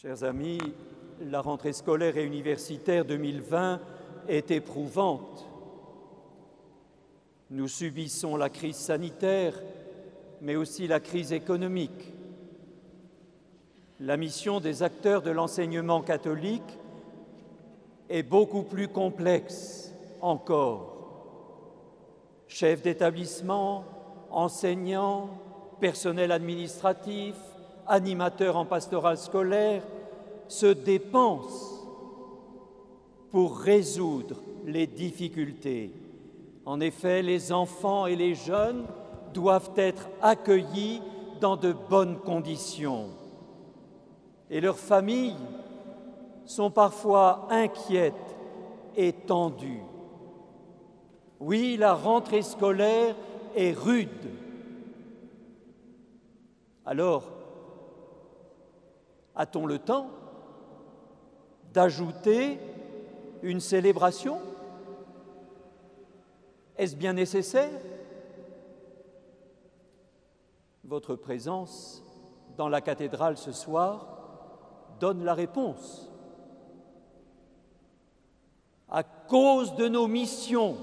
Chers amis, la rentrée scolaire et universitaire 2020 est éprouvante. Nous subissons la crise sanitaire, mais aussi la crise économique. La mission des acteurs de l'enseignement catholique est beaucoup plus complexe encore. Chefs d'établissement, enseignants, personnel administratif, animateurs en pastoral scolaire, se dépensent pour résoudre les difficultés. En effet, les enfants et les jeunes doivent être accueillis dans de bonnes conditions. Et leurs familles sont parfois inquiètes et tendues. Oui, la rentrée scolaire est rude. Alors, a-t-on le temps d'ajouter une célébration? Est-ce bien nécessaire? Votre présence dans la cathédrale ce soir donne la réponse. À cause de nos missions,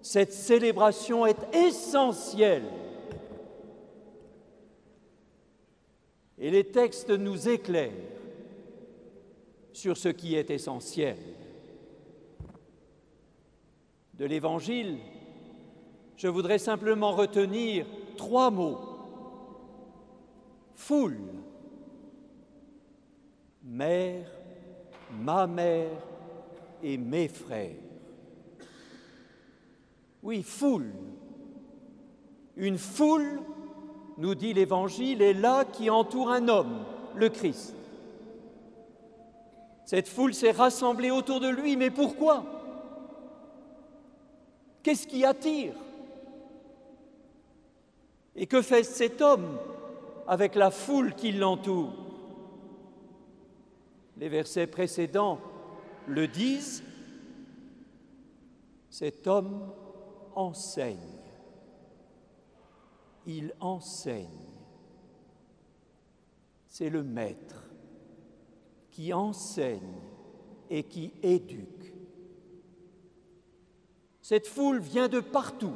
cette célébration est essentielle. Et les textes nous éclairent sur ce qui est essentiel. De l'Évangile, je voudrais simplement retenir trois mots. Foule, mère, ma mère et mes frères. Oui, foule. Une foule, nous dit l'Évangile, est là qui entoure un homme, le Christ. Cette foule s'est rassemblée autour de lui, mais pourquoi? Qu'est-ce qui attire? Et que fait cet homme avec la foule qui l'entoure? Les versets précédents le disent, cet homme enseigne. Il enseigne. C'est le maître qui enseigne et qui éduque. Cette foule vient de partout.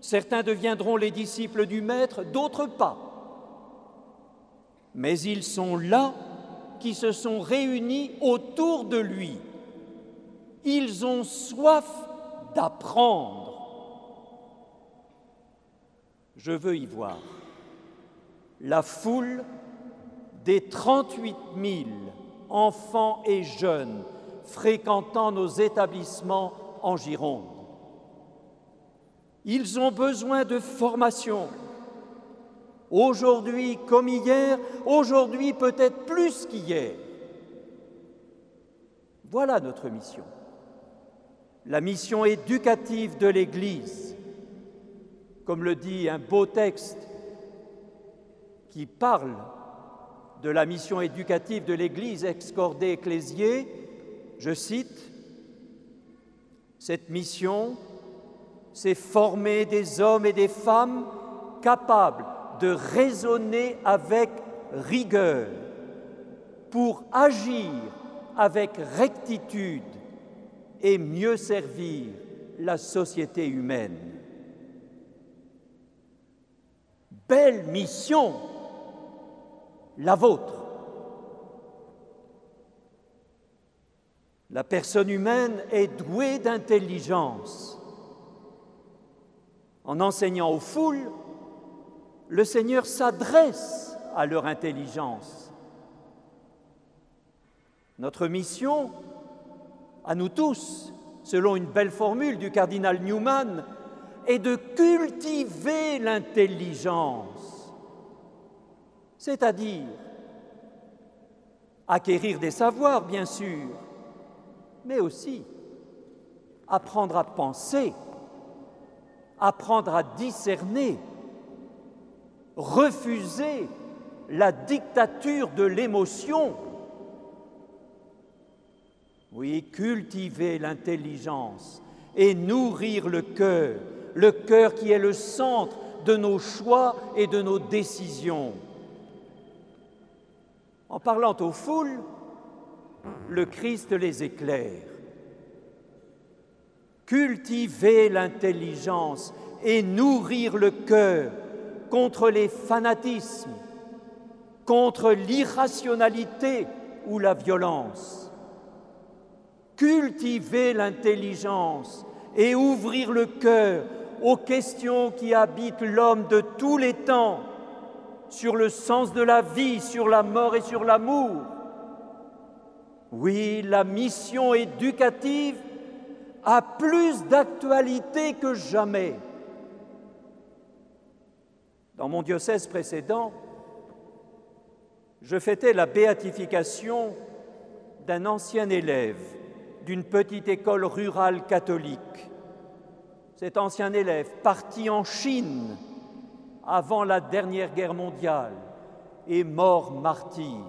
Certains deviendront les disciples du Maître, d'autres pas. Mais ils sont là qui se sont réunis autour de lui. Ils ont soif d'apprendre. Je veux y voir la foule des 38 000 enfants et jeunes fréquentant nos établissements en Gironde. Ils ont besoin de formation. Aujourd'hui comme hier, aujourd'hui peut-être plus qu'hier. Voilà notre mission. La mission éducative de l'Église, comme le dit un beau texte qui parle de la mission éducative de l'Église excordée ecclésiée, je cite, Cette mission, c'est former des hommes et des femmes capables de raisonner avec rigueur pour agir avec rectitude et mieux servir la société humaine. Belle mission la vôtre. La personne humaine est douée d'intelligence. En enseignant aux foules, le Seigneur s'adresse à leur intelligence. Notre mission, à nous tous, selon une belle formule du cardinal Newman, est de cultiver l'intelligence c'est-à-dire acquérir des savoirs, bien sûr, mais aussi apprendre à penser, apprendre à discerner, refuser la dictature de l'émotion. Oui, cultiver l'intelligence et nourrir le cœur, le cœur qui est le centre de nos choix et de nos décisions. En parlant aux foules, le Christ les éclaire. Cultiver l'intelligence et nourrir le cœur contre les fanatismes, contre l'irrationalité ou la violence. Cultiver l'intelligence et ouvrir le cœur aux questions qui habitent l'homme de tous les temps, sur le sens de la vie, sur la mort et sur l'amour. Oui, la mission éducative a plus d'actualité que jamais. Dans mon diocèse précédent, je fêtais la béatification d'un ancien élève d'une petite école rurale catholique. Cet ancien élève parti en Chine avant la dernière guerre mondiale est mort martyr.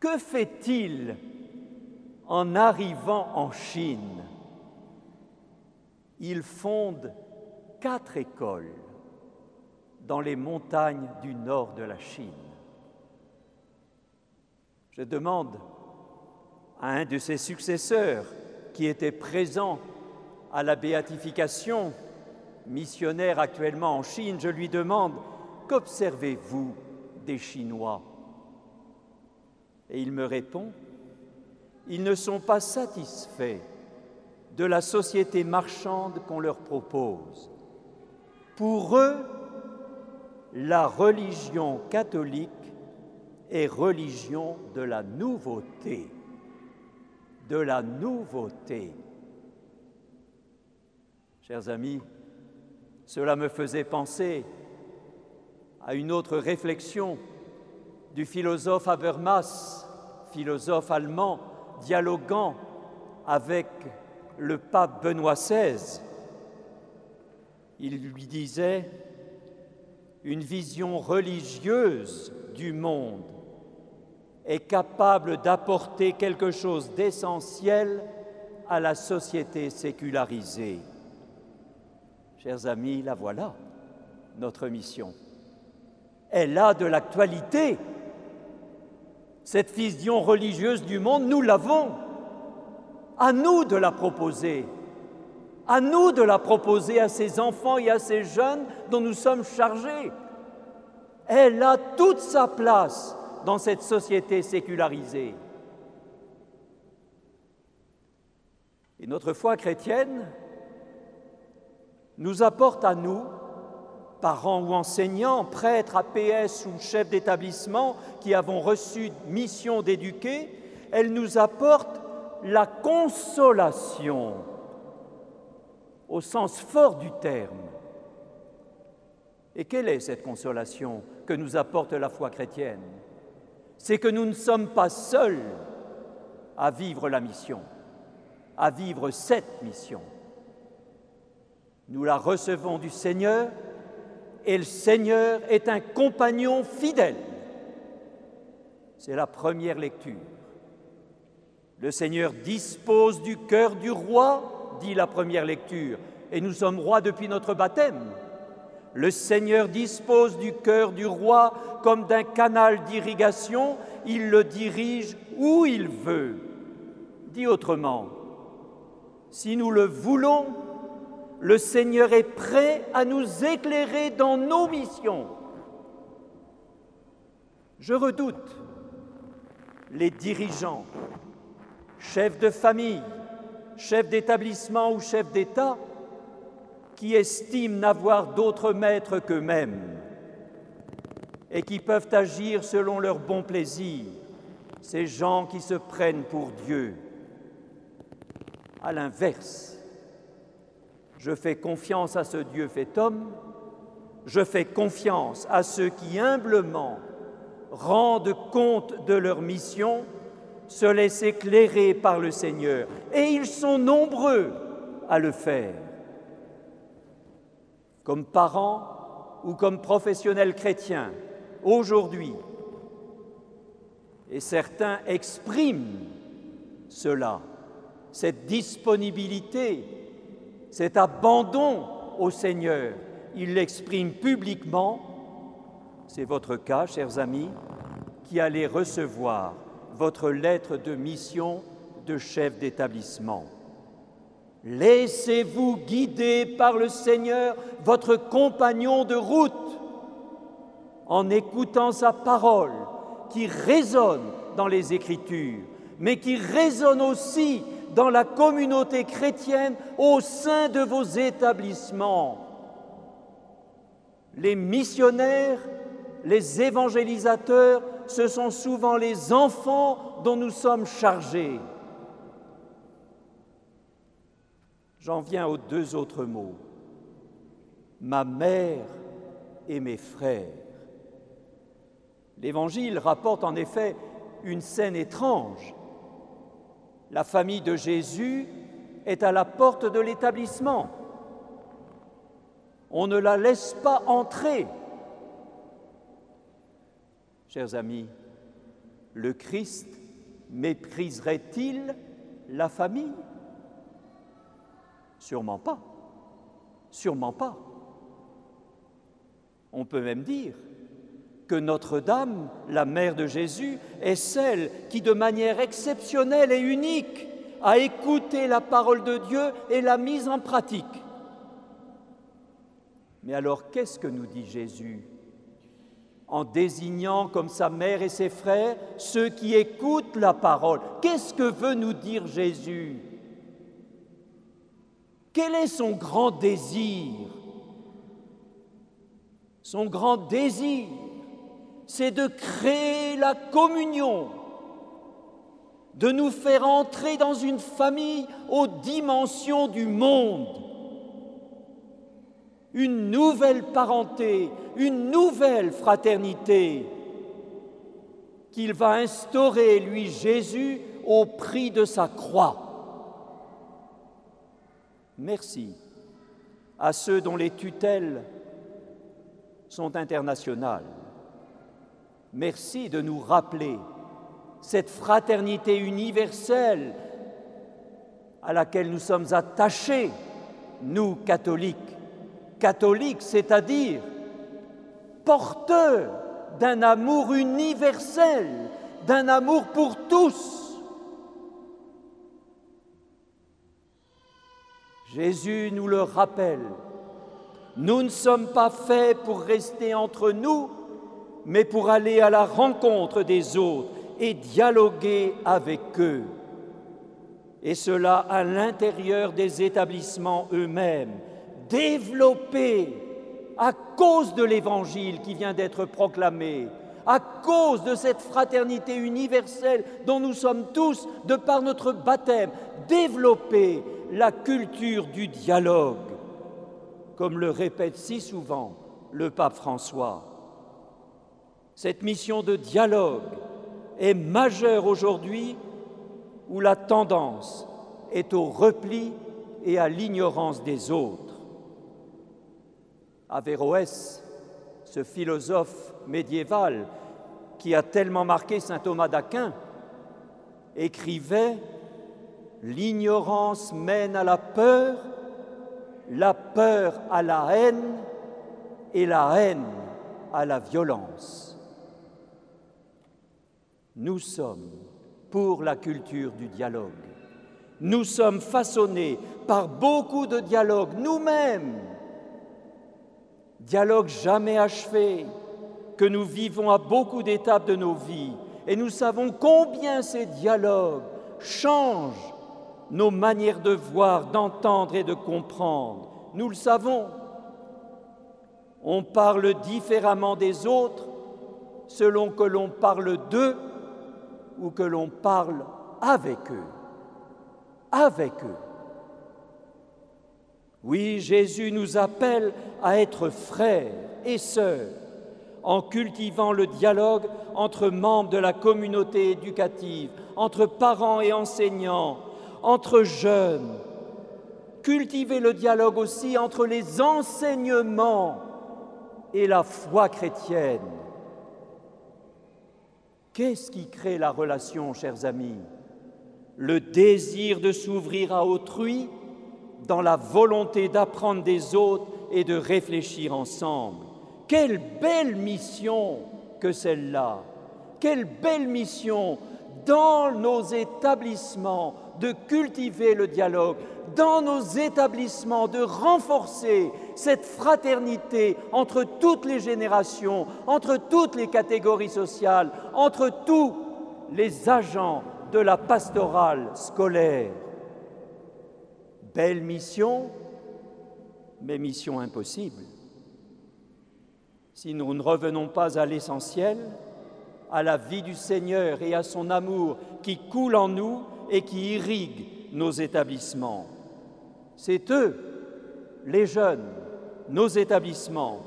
Que fait-il en arrivant en Chine? Il fonde quatre écoles dans les montagnes du nord de la Chine. Je demande à un de ses successeurs qui était présent à la béatification, missionnaire actuellement en Chine, je lui demande, qu'observez-vous des Chinois? Et il me répond, ils ne sont pas satisfaits de la société marchande qu'on leur propose. Pour eux, la religion catholique est religion de la nouveauté, de la nouveauté. Chers amis, cela me faisait penser à une autre réflexion du philosophe Habermas, philosophe allemand, dialoguant avec le pape Benoît XVI. Il lui disait une vision religieuse du monde est capable d'apporter quelque chose d'essentiel à la société sécularisée. Chers amis, la voilà, notre mission. Elle a de l'actualité. Cette vision religieuse du monde, nous l'avons. À nous de la proposer. À nous de la proposer à ces enfants et à ces jeunes dont nous sommes chargés. Elle a toute sa place dans cette société sécularisée. Et notre foi chrétienne nous apporte à nous, parents ou enseignants, prêtres, APS ou chefs d'établissement qui avons reçu mission d'éduquer, elle nous apporte la consolation au sens fort du terme. Et quelle est cette consolation que nous apporte la foi chrétienne? C'est que nous ne sommes pas seuls à vivre la mission, à vivre cette mission. Nous la recevons du Seigneur et le Seigneur est un compagnon fidèle. C'est la première lecture. Le Seigneur dispose du cœur du roi, dit la première lecture, et nous sommes rois depuis notre baptême. Le Seigneur dispose du cœur du roi comme d'un canal d'irrigation, il le dirige où il veut. Dit autrement, si nous le voulons, le Seigneur est prêt à nous éclairer dans nos missions. Je redoute les dirigeants, chefs de famille, chefs d'établissement ou chefs d'État qui estiment n'avoir d'autres maîtres qu'eux-mêmes et qui peuvent agir selon leur bon plaisir, ces gens qui se prennent pour Dieu. À l'inverse, je fais confiance à ce Dieu fait homme, je fais confiance à ceux qui humblement rendent compte de leur mission, se laissent éclairer par le Seigneur, et ils sont nombreux à le faire comme parents ou comme professionnels chrétiens aujourd'hui. Et certains expriment cela, cette disponibilité, cet abandon au Seigneur. Ils l'expriment publiquement, c'est votre cas, chers amis, qui allez recevoir votre lettre de mission de chef d'établissement. Laissez-vous guider par le Seigneur, votre compagnon de route, en écoutant sa parole qui résonne dans les Écritures, mais qui résonne aussi dans la communauté chrétienne au sein de vos établissements. Les missionnaires, les évangélisateurs, ce sont souvent les enfants dont nous sommes chargés. J'en viens aux deux autres mots. Ma mère et mes frères. L'Évangile rapporte en effet une scène étrange. La famille de Jésus est à la porte de l'établissement. On ne la laisse pas entrer. Chers amis, le Christ mépriserait-il la famille? Sûrement pas. Sûrement pas. On peut même dire que Notre-Dame, la mère de Jésus, est celle qui, de manière exceptionnelle et unique, a écouté la parole de Dieu et l'a mise en pratique. Mais alors, qu'est-ce que nous dit Jésus en désignant comme sa mère et ses frères ceux qui écoutent la parole? Qu'est-ce que veut nous dire Jésus? Quel est son grand désir? Son grand désir, c'est de créer la communion, de nous faire entrer dans une famille aux dimensions du monde, une nouvelle parenté, une nouvelle fraternité qu'il va instaurer, lui Jésus, au prix de sa croix. Merci à ceux dont les tutelles sont internationales. Merci de nous rappeler cette fraternité universelle à laquelle nous sommes attachés, nous catholiques. Catholiques, c'est-à-dire porteurs d'un amour universel, d'un amour pour tous Jésus nous le rappelle. Nous ne sommes pas faits pour rester entre nous, mais pour aller à la rencontre des autres et dialoguer avec eux. Et cela à l'intérieur des établissements eux-mêmes, développés à cause de l'Évangile qui vient d'être proclamé, à cause de cette fraternité universelle dont nous sommes tous, de par notre baptême, développés la culture du dialogue, comme le répète si souvent le pape François. Cette mission de dialogue est majeure aujourd'hui où la tendance est au repli et à l'ignorance des autres. Averroès, ce philosophe médiéval qui a tellement marqué saint Thomas d'Aquin, écrivait L'ignorance mène à la peur, la peur à la haine et la haine à la violence. Nous sommes pour la culture du dialogue. Nous sommes façonnés par beaucoup de dialogues nous-mêmes, dialogues jamais achevés, que nous vivons à beaucoup d'étapes de nos vies, et nous savons combien ces dialogues changent nos manières de voir, d'entendre et de comprendre. Nous le savons. On parle différemment des autres selon que l'on parle d'eux ou que l'on parle avec eux. Avec eux. Oui, Jésus nous appelle à être frères et sœurs en cultivant le dialogue entre membres de la communauté éducative, entre parents et enseignants, entre jeunes, cultiver le dialogue aussi entre les enseignements et la foi chrétienne. Qu'est-ce qui crée la relation, chers amis? Le désir de s'ouvrir à autrui dans la volonté d'apprendre des autres et de réfléchir ensemble. Quelle belle mission que celle-là Quelle belle mission dans nos établissements de cultiver le dialogue, dans nos établissements de renforcer cette fraternité entre toutes les générations, entre toutes les catégories sociales, entre tous les agents de la pastorale scolaire. Belle mission, mais mission impossible. Si nous ne revenons pas à l'essentiel, à la vie du Seigneur et à son amour qui coule en nous et qui irrigue nos établissements. C'est eux, les jeunes, nos établissements,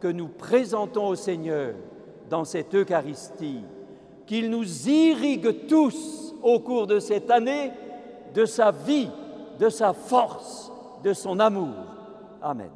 que nous présentons au Seigneur dans cette Eucharistie, qu'il nous irrigue tous au cours de cette année de sa vie, de sa force, de son amour. Amen.